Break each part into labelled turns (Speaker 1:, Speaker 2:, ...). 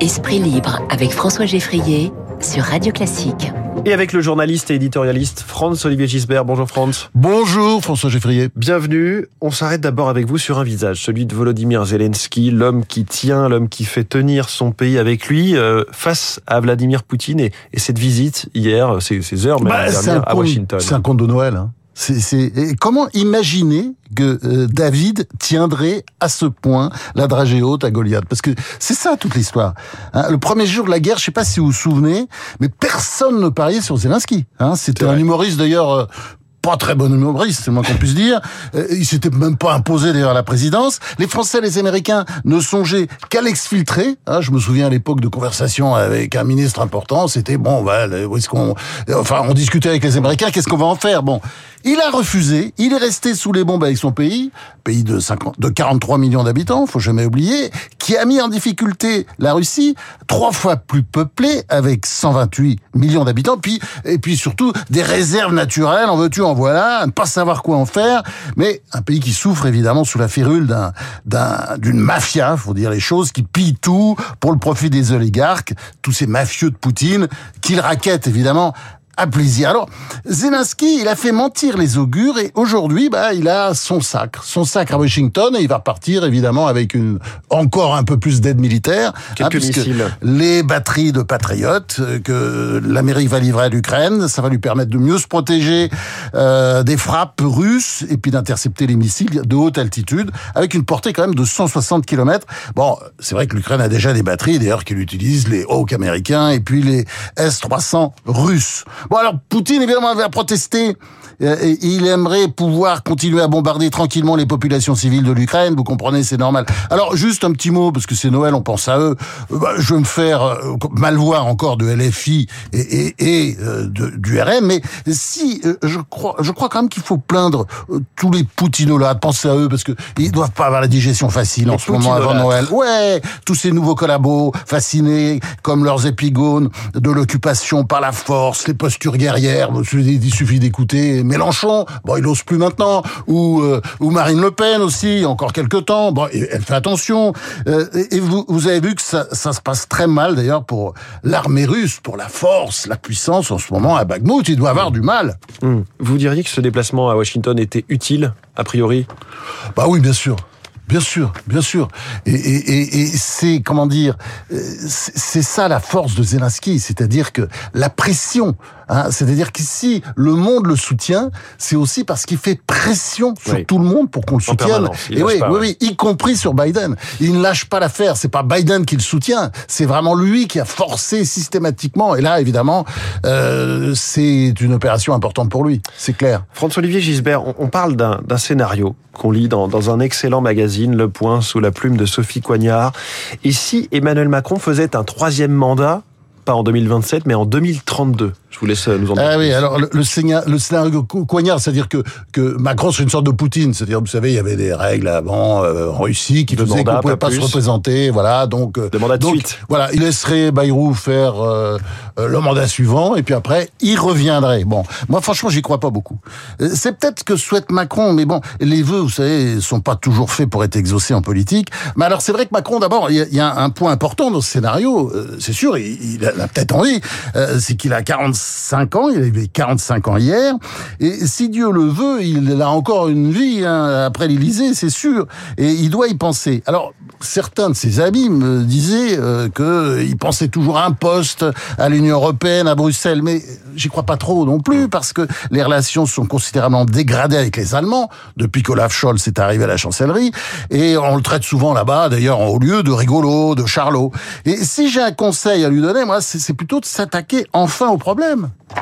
Speaker 1: Esprit libre avec François Geffrier sur Radio Classique.
Speaker 2: Et avec le journaliste et éditorialiste Franz-Olivier Gisbert. Bonjour Franz.
Speaker 3: Bonjour François Geffrier.
Speaker 2: Bienvenue. On s'arrête d'abord avec vous sur un visage, celui de Volodymyr Zelensky, l'homme qui tient, l'homme qui fait tenir son pays avec lui euh, face à Vladimir Poutine et, cette visite hier, ces, ces heures même
Speaker 3: bah, dernière, à Washington. C'est un conte de Noël. Hein. C'est, comment imaginer que euh, David tiendrait à ce point la dragée haute à Goliath? Parce que c'est ça toute l'histoire. Hein. le premier jour de la guerre, je sais pas si vous vous souvenez, mais personne ne pariait sur Zelensky. Hein. C'était un humoriste d'ailleurs euh, pas très bon humoriste, c'est le moins qu'on puisse dire. Euh, il s'était même pas imposé d'ailleurs à la présidence. Les Français les Américains ne songeaient qu'à l'exfiltrer. Hein, je me souviens à l'époque de conversations avec un ministre important, c'était bon, bah, où est-ce qu'on, enfin, on discutait avec les Américains, qu'est-ce qu'on va en faire? Bon, il a refusé. Il est resté sous les bombes avec son pays, pays de 50, de 43 millions d'habitants, faut jamais oublier, qui a mis en difficulté la Russie, trois fois plus peuplée, avec 128 millions d'habitants, puis et puis surtout des réserves naturelles. En veux-tu, en voilà, ne pas savoir quoi en faire. Mais un pays qui souffre évidemment sous la férule d'un d'un d'une mafia, faut dire les choses, qui pille tout pour le profit des oligarques, tous ces mafieux de Poutine, qu'il raquette évidemment à plaisir. Alors, Zelensky, il a fait mentir les augures et aujourd'hui, bah, il a son sac, son sac à Washington et il va partir évidemment avec une encore un peu plus d'aide militaire,
Speaker 2: hein, puisque
Speaker 3: les batteries de patriotes euh, que l'Amérique va livrer à l'Ukraine, ça va lui permettre de mieux se protéger euh, des frappes russes et puis d'intercepter les missiles de haute altitude avec une portée quand même de 160 km. Bon, c'est vrai que l'Ukraine a déjà des batteries d'ailleurs qu'il utilise les Hawk américains et puis les S-300 russes. Bon alors Poutine évidemment avait protesté euh, il aimerait pouvoir continuer à bombarder tranquillement les populations civiles de l'Ukraine. Vous comprenez, c'est normal. Alors juste un petit mot parce que c'est Noël, on pense à eux. Euh, bah, je vais me faire euh, mal voir encore de LFI et, et, et du RN, mais si je crois, je crois quand même qu'il faut plaindre tous les là Pensez à eux parce que ils doivent pas avoir la digestion facile en ce moment avant Noël. Ouais, tous ces nouveaux collabos fascinés comme leurs épigones de l'occupation par la force, les postures guerrières. Il suffit d'écouter Mélenchon, bon, il ose plus maintenant, ou euh, ou Marine Le Pen aussi, encore quelques temps. Bon, elle fait attention. Euh, et vous, vous avez vu que ça, ça se passe très mal d'ailleurs pour l'armée russe, pour la force, la puissance en ce moment à Bakhmut. Il doit avoir du mal.
Speaker 2: Hmm. Vous diriez que ce déplacement à Washington était utile, a priori?
Speaker 3: Bah oui, bien sûr. Bien sûr, bien sûr. Et, et, et, c'est comment dire, euh, c'est ça la force de Zelensky, c'est-à-dire que la pression, hein, c'est-à-dire qu'ici le monde le soutient, c'est aussi parce qu'il fait pression sur tout le monde pour qu'on le soutienne. Et oui, oui, oui, y compris sur Biden. Il ne lâche pas l'affaire. C'est pas Biden qui le soutient, c'est vraiment lui qui a forcé systématiquement. Et là, évidemment, euh, c'est une opération importante pour lui. C'est clair.
Speaker 2: François-Olivier Gisbert, on, on parle d'un scénario qu'on lit dans, dans un excellent magazine le Point, sous la plume de Sophie Coignard. Et si Emmanuel Macron faisait un troisième mandat, pas en 2027, mais en 2032 je vous laisse euh, nous en
Speaker 3: Ah oui, alors le, le, scénario coignard, c'est-à-dire que, que Macron c'est une sorte de Poutine, c'est-à-dire vous savez, il y avait des règles avant euh, en Russie qui faisaient qu'on ne pouvait pas, se représenter, voilà, donc
Speaker 2: euh, de mandat de
Speaker 3: donc,
Speaker 2: suite.
Speaker 3: Voilà, il laisserait Bayrou faire le mandat suivant et puis après il reviendrait. Bon, moi franchement, j'y crois pas beaucoup. C'est peut-être que souhaite Macron, mais bon, les vœux, vous savez, sont pas toujours faits pour être exaucés en politique. Mais alors c'est vrai que Macron, d'abord, il y, a un point important dans ce scénario, c'est sûr, il, il a peut-être envie, c'est qu'il a 45 5 ans, il avait 45 ans hier, et si Dieu le veut, il a encore une vie hein, après l'Élysée, c'est sûr, et il doit y penser. Alors, certains de ses amis me disaient euh, qu'il pensait toujours un poste à l'Union européenne, à Bruxelles, mais j'y crois pas trop non plus, parce que les relations sont considérablement dégradées avec les Allemands, depuis qu'Olaf Scholz est arrivé à la chancellerie, et on le traite souvent là-bas, d'ailleurs, au lieu de rigolo, de charlot. Et si j'ai un conseil à lui donner, moi, c'est plutôt de s'attaquer enfin au problème.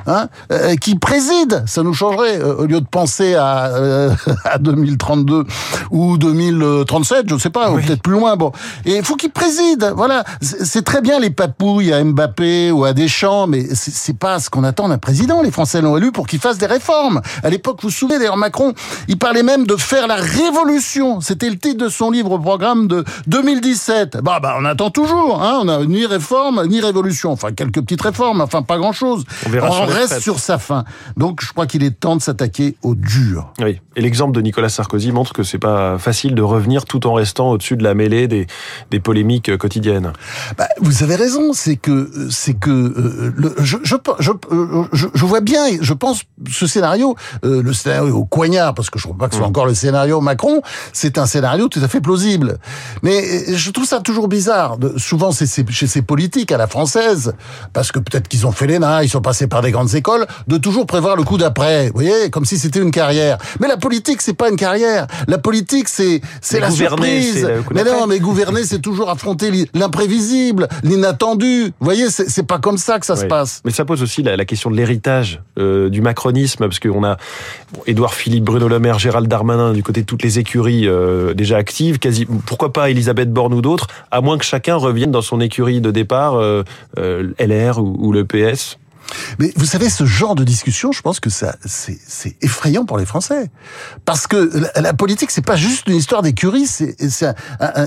Speaker 3: Hein, euh, qui préside, ça nous changerait euh, au lieu de penser à, euh, à 2032 ou 2037, je sais pas, ou peut-être plus loin. Bon, et il faut qu'il préside. Voilà, c'est très bien les papouilles à Mbappé ou à Deschamps, mais c'est pas ce qu'on attend d'un président. Les Français l'ont élu pour qu'il fasse des réformes. À l'époque, vous vous souvenez d'ailleurs Macron, il parlait même de faire la révolution. C'était le titre de son livre programme de 2017. Bah, bah, on attend toujours. Hein, on a ni réforme ni révolution. Enfin, quelques petites réformes. Enfin, pas grand chose.
Speaker 2: On verra
Speaker 3: en reste sur sa fin. Donc je crois qu'il est temps de s'attaquer au dur.
Speaker 2: Oui. Et l'exemple de Nicolas Sarkozy montre que c'est pas facile de revenir tout en restant au-dessus de la mêlée des, des polémiques quotidiennes.
Speaker 3: Bah, vous avez raison, c'est que c'est que euh, le, je, je, je, je, vois bien, je pense ce scénario, euh, le scénario au coignard, parce que je ne crois pas que ce soit mm. encore le scénario Macron, c'est un scénario tout à fait plausible. Mais euh, je trouve ça toujours bizarre. De, souvent, c'est chez ces politiques à la française, parce que peut-être qu'ils ont fait l'ENA, ils sont passés par des grandes écoles, de toujours prévoir le coup d'après. Vous voyez, comme si c'était une carrière. Mais la politique, c'est pas une carrière. La politique, c'est c'est la surprise. Mais non, mais gouverner, c'est toujours affronter l'imprévisible, l'inattendu. Vous voyez, c'est pas comme ça que ça se passe.
Speaker 2: Mais ça pose aussi la, la question de l'héritage euh, du macronisme, parce qu'on a Édouard Philippe, Bruno Le Maire, Gérald Darmanin, du côté de toutes les écuries euh, déjà actives, quasi, pourquoi pas Elisabeth Borne ou d'autres, à moins que chacun revienne dans son écurie de départ, euh LR ou, ou le PS
Speaker 3: mais vous savez, ce genre de discussion, je pense que ça, c'est effrayant pour les Français, parce que la, politique, c'est pas juste une histoire d'écurie, c'est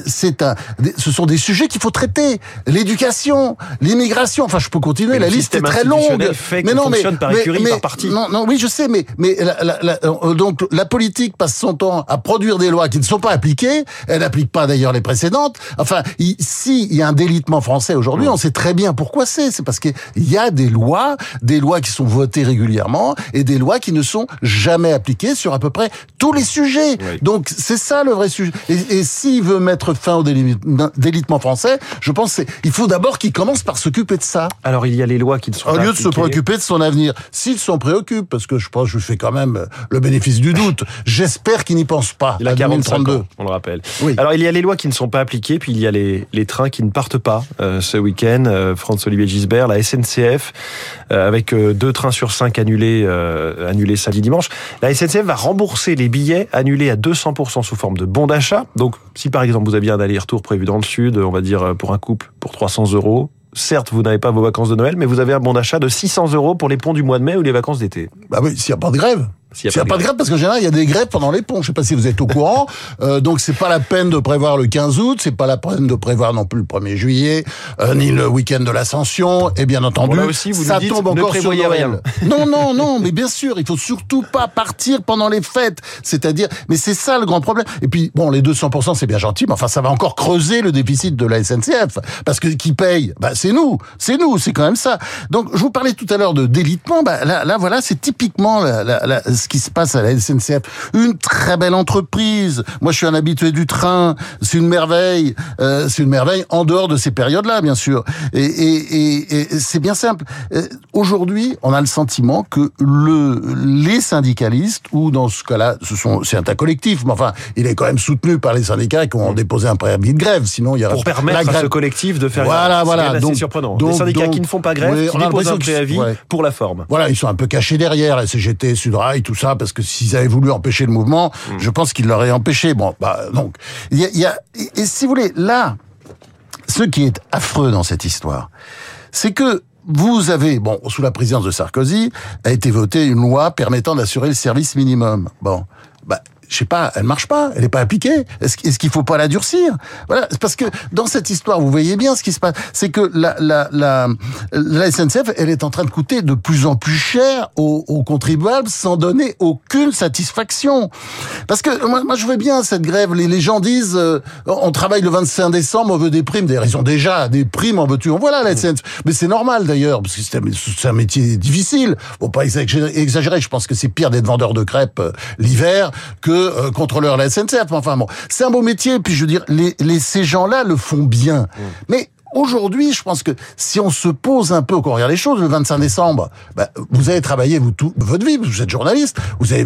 Speaker 3: c'est un, ce sont des sujets qu'il faut traiter. L'éducation, l'immigration. Enfin, je peux continuer. la liste est très longue.
Speaker 2: mais non, mais, par écurie, par parti.
Speaker 3: Non, non, oui, je sais, mais mais la, euh, donc la politique passe son temps à produire des lois qui ne sont pas appliquées. Elle n'applique pas d'ailleurs les précédentes. Enfin, s'il y a un délitement français aujourd'hui, on sait très bien pourquoi c'est. C'est parce qu'il y a des lois des lois qui sont votées régulièrement et des lois qui ne sont jamais appliquées sur à peu près tous les sujets. Donc c'est ça le vrai sujet. Et, et s'il veut mettre fin au délitement français, je pense qu'il faut d'abord qu'il commence par s'occuper de ça.
Speaker 2: Alors il y a les lois qui ne sont
Speaker 3: Au lieu de se préoccuper de son avenir, s'il s'en préoccupe, parce que je pense que je fais quand même le bénéfice du doute, j'espère qu'il n'y pense pas.
Speaker 2: Il a 42. Ans, on le rappelle. Oui. Alors il y a les lois qui ne sont pas appliquées, puis il y a les, les trains qui ne partent pas euh, ce week-end. Euh, François-Olivier Gisbert, la SNCF euh, avec euh, deux trains sur cinq annulés, euh, annulés samedi dimanche. La SNCF va rembourser les billets annulés à 200% sous forme de bons d'achat. Donc, si par exemple vous aviez un aller-retour prévu dans le sud, on va dire pour un couple pour 300 euros, certes, vous n'avez pas vos vacances de Noël, mais vous avez un bon d'achat de 600 euros pour les ponts du mois de mai ou les vacances d'été.
Speaker 3: Bah oui, s'il n'y a pas de grève. S'il n'y a, pas, de grève, parce qu'en général, il y a des grèves pendant les ponts. Je sais pas si vous êtes au courant. euh, donc, c'est pas la peine de prévoir le 15 août, c'est pas la peine de prévoir non plus le 1er juillet, euh, ni le week-end de l'Ascension. Et bien entendu,
Speaker 2: aussi, vous ça tombe encore sur Noël. Rien.
Speaker 3: Non, non, non, mais bien sûr, il faut surtout pas partir pendant les fêtes. C'est-à-dire, mais c'est ça le grand problème. Et puis, bon, les 200%, c'est bien gentil, mais enfin, ça va encore creuser le déficit de la SNCF. Parce que qui paye? Bah, C'est nous. C'est nous, c'est quand même ça. Donc, je vous parlais tout à l'heure de délitement. Bah, là, là, voilà, c'est typiquement la, la, la, ce qui se passe à la SNCF. Une très belle entreprise. Moi, je suis un habitué du train. C'est une merveille. Euh, c'est une merveille en dehors de ces périodes-là, bien sûr. Et, et, et, c'est bien simple. Euh, aujourd'hui, on a le sentiment que le, les syndicalistes, ou dans ce cas-là, ce sont, c'est un collectif, mais enfin, il est quand même soutenu par les syndicats qui ont déposé un préavis de grève. Sinon, il y aurait
Speaker 2: pour permettre à ce collectif de faire.
Speaker 3: Voilà, voilà.
Speaker 2: C'est surprenant. Donc, des syndicats qui ne font pas grève, qui déposent un préavis pour la forme.
Speaker 3: Voilà, ils sont un peu cachés derrière la CGT, Sudrail, tout ça, parce que s'ils avaient voulu empêcher le mouvement, hmm. je pense qu'ils l'auraient empêché. Bon, bah donc, il y a, et si vous voulez, là, ce qui est affreux dans cette histoire, c'est que vous avez, bon, sous la présidence de Sarkozy, a été votée une loi permettant d'assurer le service minimum. Bon, bah, je sais pas, elle marche pas, elle est pas appliquée. Est-ce est qu'il faut pas la durcir? Voilà, parce que dans cette histoire, vous voyez bien ce qui se passe, c'est que la, la, la, la, SNCF, elle est en train de coûter de plus en plus cher aux, aux contribuables sans donner aucune satisfaction. Parce que moi, moi je veux bien cette grève. Les, les gens disent, euh, on travaille le 25 décembre, on veut des primes. D'ailleurs, ils ont déjà des primes, en veux-tu Voilà la SNCF. Mais c'est normal d'ailleurs, parce que c'est un, métier difficile. Faut pas exagérer. Je pense que c'est pire d'être vendeur de crêpes euh, l'hiver que euh, contrôleur de la SNCF. Enfin bon, c'est un beau métier. Puis je veux dire, les, les ces gens-là le font bien. Mmh. Mais Aujourd'hui, je pense que si on se pose un peu qu'on regarde les choses, le 25 décembre, bah, vous avez travaillé vous tout votre vie, vous êtes journaliste, vous avez,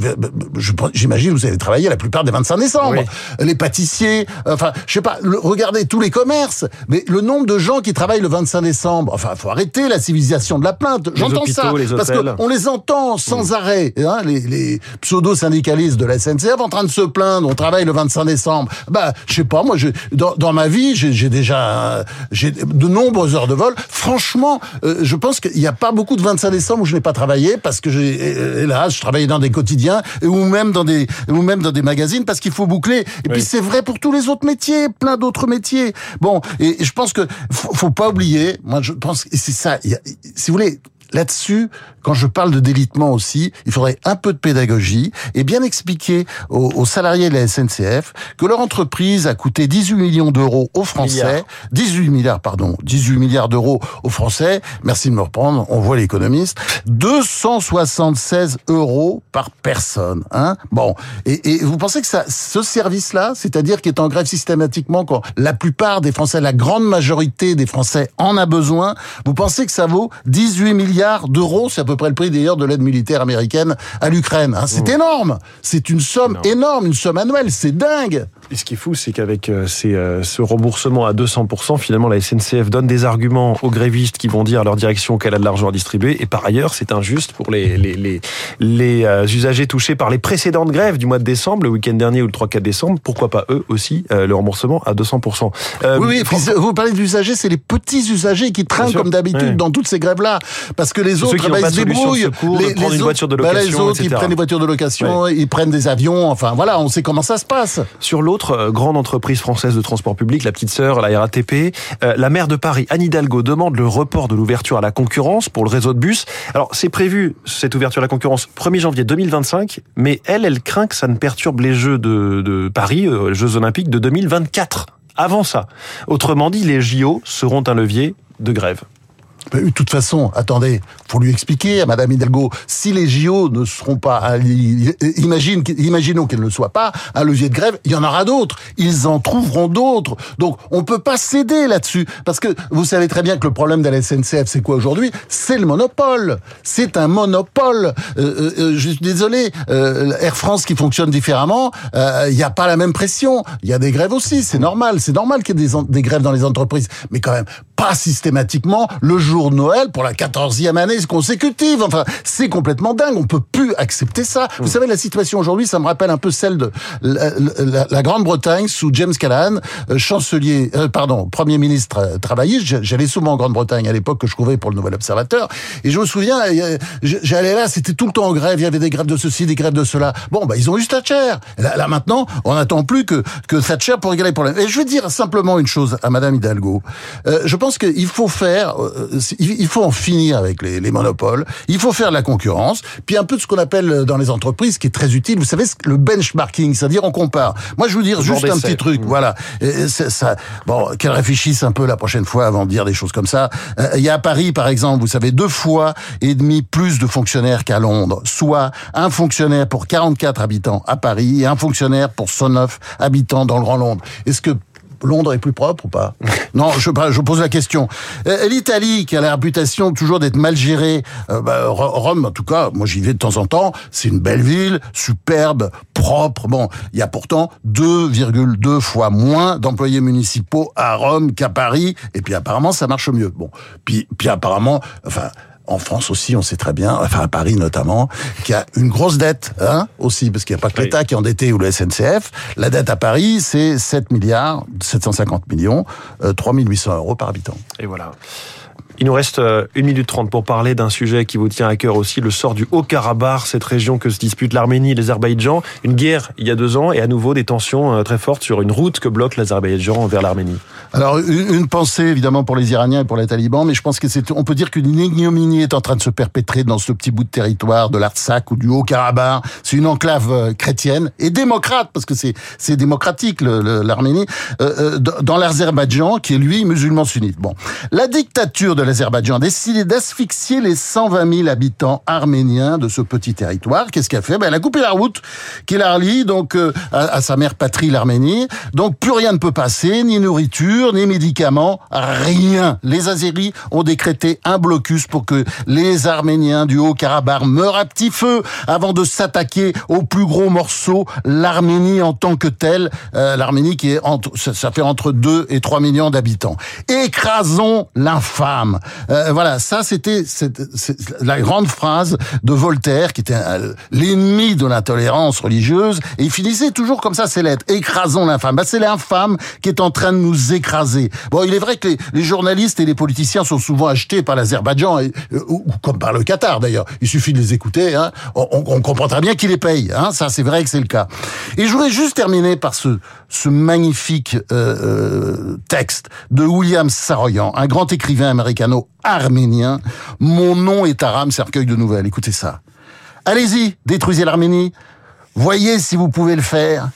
Speaker 3: j'imagine, vous avez travaillé la plupart des 25 décembre. Les pâtissiers, enfin, je sais pas, regardez tous les commerces, mais le nombre de gens qui travaillent le 25 décembre, enfin, faut arrêter la civilisation de la plainte. J'entends ça parce qu'on les entend sans arrêt, hein, les, les pseudo syndicalistes de la SNCF en train de se plaindre. On travaille le 25 décembre. Bah, je sais pas, moi, je, dans, dans ma vie, j'ai déjà, j'ai de nombreuses heures de vol. Franchement, euh, je pense qu'il n'y a pas beaucoup de 25 décembre où je n'ai pas travaillé parce que j'ai, hélas, je travaillais dans des quotidiens ou même dans des, ou même dans des magazines parce qu'il faut boucler. Et puis c'est vrai pour tous les autres métiers, plein d'autres métiers. Bon, et, je pense que faut, faut pas oublier. Moi, je pense, et c'est ça. si vous voulez, là-dessus, quand je parle de délitement aussi, il faudrait un peu de pédagogie et bien expliquer aux, salariés de la SNCF que leur entreprise a coûté 18 millions d'euros aux Français, 18 milliards, pardon, 18 milliards d'euros aux Français. Merci de me reprendre, on voit l'économiste. 276 euros par personne, hein. Bon. Et, et vous pensez que ça, ce service-là, c'est-à-dire qui est en grève systématiquement quand la plupart des Français, la grande majorité des Français en a besoin, vous pensez que ça vaut 18 milliards d'euros? C'est peu près le prix d'ailleurs de l'aide militaire américaine à l'Ukraine. Hein. C'est mmh. énorme. C'est une somme énorme, une somme annuelle. C'est dingue.
Speaker 2: Et ce qui est fou, c'est qu'avec euh, euh, ce remboursement à 200%, finalement, la SNCF donne des arguments aux grévistes qui vont dire à leur direction qu'elle a de l'argent à distribuer. Et par ailleurs, c'est injuste pour les, les, les, les euh, usagers touchés par les précédentes grèves du mois de décembre, le week-end dernier ou le 3-4 décembre. Pourquoi pas eux aussi, le remboursement à 200%
Speaker 3: Oui, oui. vous parlez d'usagers, c'est les petits usagers qui traînent comme d'habitude dans toutes ces grèves-là. Parce que les autres,
Speaker 2: bah, ils se débrouillent. les, les, une voiture de
Speaker 3: bah,
Speaker 2: location,
Speaker 3: les autres, ils prennent des voitures de location, ils prennent des avions. Enfin, voilà, on sait comment ça se passe.
Speaker 2: Sur l'autre, euh, grande entreprise française de transport public, la petite sœur, la RATP. Euh, la maire de Paris, Anne Hidalgo, demande le report de l'ouverture à la concurrence pour le réseau de bus. Alors, c'est prévu, cette ouverture à la concurrence, 1er janvier 2025, mais elle, elle craint que ça ne perturbe les Jeux de, de Paris, euh, les Jeux Olympiques de 2024. Avant ça. Autrement dit, les JO seront un levier de grève.
Speaker 3: De toute façon, attendez, faut lui expliquer à Madame Hidalgo, si les JO ne seront pas, imagine, imaginons qu'elles ne soient pas un levier de grève, il y en aura d'autres. Ils en trouveront d'autres. Donc, on peut pas céder là-dessus. Parce que vous savez très bien que le problème de la SNCF, c'est quoi aujourd'hui? C'est le monopole. C'est un monopole. Euh, euh, euh, je suis désolé, Air France qui fonctionne différemment, il n'y a pas la même pression. Il y a des grèves aussi, c'est normal. C'est normal qu'il y ait des, des grèves dans les entreprises. Mais quand même, pas systématiquement le jour de Noël pour la quatorzième année consécutive. Enfin, c'est complètement dingue. On peut plus accepter ça. Vous mm. savez, la situation aujourd'hui, ça me rappelle un peu celle de la, Grande-Bretagne sous James Callaghan, euh, chancelier, euh, pardon, premier ministre euh, travailliste. J'allais souvent en Grande-Bretagne à l'époque que je trouvais pour le Nouvel Observateur. Et je me souviens, j'allais là, c'était tout le temps en grève. Il y avait des grèves de ceci, des grèves de cela. Bon, bah, ils ont eu Thatcher. Là, là maintenant, on n'attend plus que, que Thatcher pour régler les problèmes. Et je veux dire simplement une chose à Madame Hidalgo. je pense qu'il faut faire, il faut en finir avec les, les, monopoles. Il faut faire de la concurrence, puis un peu de ce qu'on appelle dans les entreprises, qui est très utile. Vous savez, le benchmarking, c'est-à-dire on compare. Moi, je veux dire juste un petit truc. Mmh. Voilà, et ça, bon, qu'elle réfléchisse un peu la prochaine fois avant de dire des choses comme ça. Euh, il y a à Paris, par exemple, vous savez, deux fois et demi plus de fonctionnaires qu'à Londres, soit un fonctionnaire pour 44 habitants à Paris et un fonctionnaire pour 109 habitants dans le Grand Londres. Est-ce que Londres est plus propre ou pas Non, je, je pose la question. Euh, L'Italie, qui a la réputation toujours d'être mal gérée, euh, bah, Rome, en tout cas, moi j'y vais de temps en temps, c'est une belle ville, superbe, propre. Bon, il y a pourtant 2,2 fois moins d'employés municipaux à Rome qu'à Paris, et puis apparemment ça marche mieux. Bon, puis, puis apparemment, enfin en France aussi, on sait très bien, enfin à Paris notamment, qu'il y a une grosse dette, hein, aussi, parce qu'il n'y a pas que l'État qui est endetté ou le SNCF. La dette à Paris, c'est 7 milliards, 750 millions, euh, 3800 euros par habitant.
Speaker 2: Et voilà. Il nous reste euh, une minute trente pour parler d'un sujet qui vous tient à cœur aussi, le sort du Haut-Karabakh, cette région que se disputent l'Arménie et l'Azerbaïdjan. Une guerre il y a deux ans et à nouveau des tensions euh, très fortes sur une route que bloque l'Azerbaïdjan vers l'Arménie.
Speaker 3: Alors une pensée évidemment pour les Iraniens et pour les talibans, mais je pense que c'est, on peut dire qu'une ignominie est en train de se perpétrer dans ce petit bout de territoire de l'Artsakh ou du Haut-Karabakh. C'est une enclave euh, chrétienne et démocrate parce que c'est c'est démocratique l'Arménie dans l'Azerbaïdjan qui est lui musulman sunnite. Bon, la dictature de l'Azerbaïdjan a décidé d'asphyxier les 120 000 habitants arméniens de ce petit territoire. Qu'est-ce qu'elle a fait? Ben, Elle a coupé la route qui la relie donc euh, à, sa mère patrie, l'Arménie. Donc plus rien ne peut passer, ni nourriture, ni médicaments, rien. Les Azéris ont décrété un blocus pour que les Arméniens du Haut-Karabakh meurent à petit feu avant de s'attaquer au plus gros morceau, l'Arménie en tant que telle. Euh, L'Arménie qui est entre, ça fait entre 2 et 3 millions d'habitants. Écrasons l'infâme. Euh, voilà, ça c'était la grande phrase de Voltaire, qui était l'ennemi de l'intolérance religieuse, et il finissait toujours comme ça ses lettres, écrasons l'infâme. Bah, c'est l'infâme qui est en train de nous écraser. Bon, il est vrai que les, journalistes et les politiciens sont souvent achetés par l'Azerbaïdjan, euh, ou, comme par le Qatar d'ailleurs. Il suffit de les écouter, hein. on, on, comprend très bien qui les paye. Hein. Ça, c'est vrai que c'est le cas. Et je voudrais juste terminer par ce, ce magnifique euh, texte de William Saroyan, un grand écrivain américano-arménien. Mon nom est Aram, cercueil de nouvelles. Écoutez ça. Allez-y, détruisez l'Arménie. Voyez si vous pouvez le faire.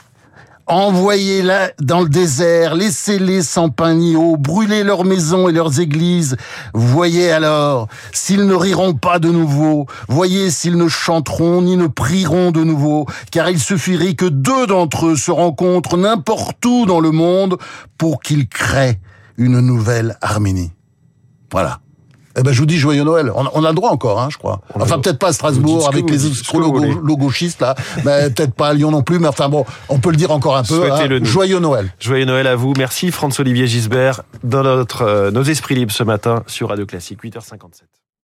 Speaker 3: Envoyez-la dans le désert, laissez-les sans pain ni eau, brûlez leurs maisons et leurs églises. Voyez alors s'ils ne riront pas de nouveau, voyez s'ils ne chanteront ni ne prieront de nouveau, car il suffirait que deux d'entre eux se rencontrent n'importe où dans le monde pour qu'ils créent une nouvelle Arménie. Voilà. Eh ben, je vous dis joyeux Noël. On, on a le droit encore, hein, je crois.
Speaker 2: On
Speaker 3: enfin, peut-être pas à Strasbourg avec les
Speaker 2: vous dites, ce que vous voulez.
Speaker 3: gauchistes là, mais peut-être pas à Lyon non plus. Mais enfin bon, on peut le dire encore un peu. hein. Joyeux Noël.
Speaker 2: Joyeux Noël à vous. Merci François-Olivier Gisbert dans notre, euh, nos esprits libres ce matin sur Radio Classique 8h57.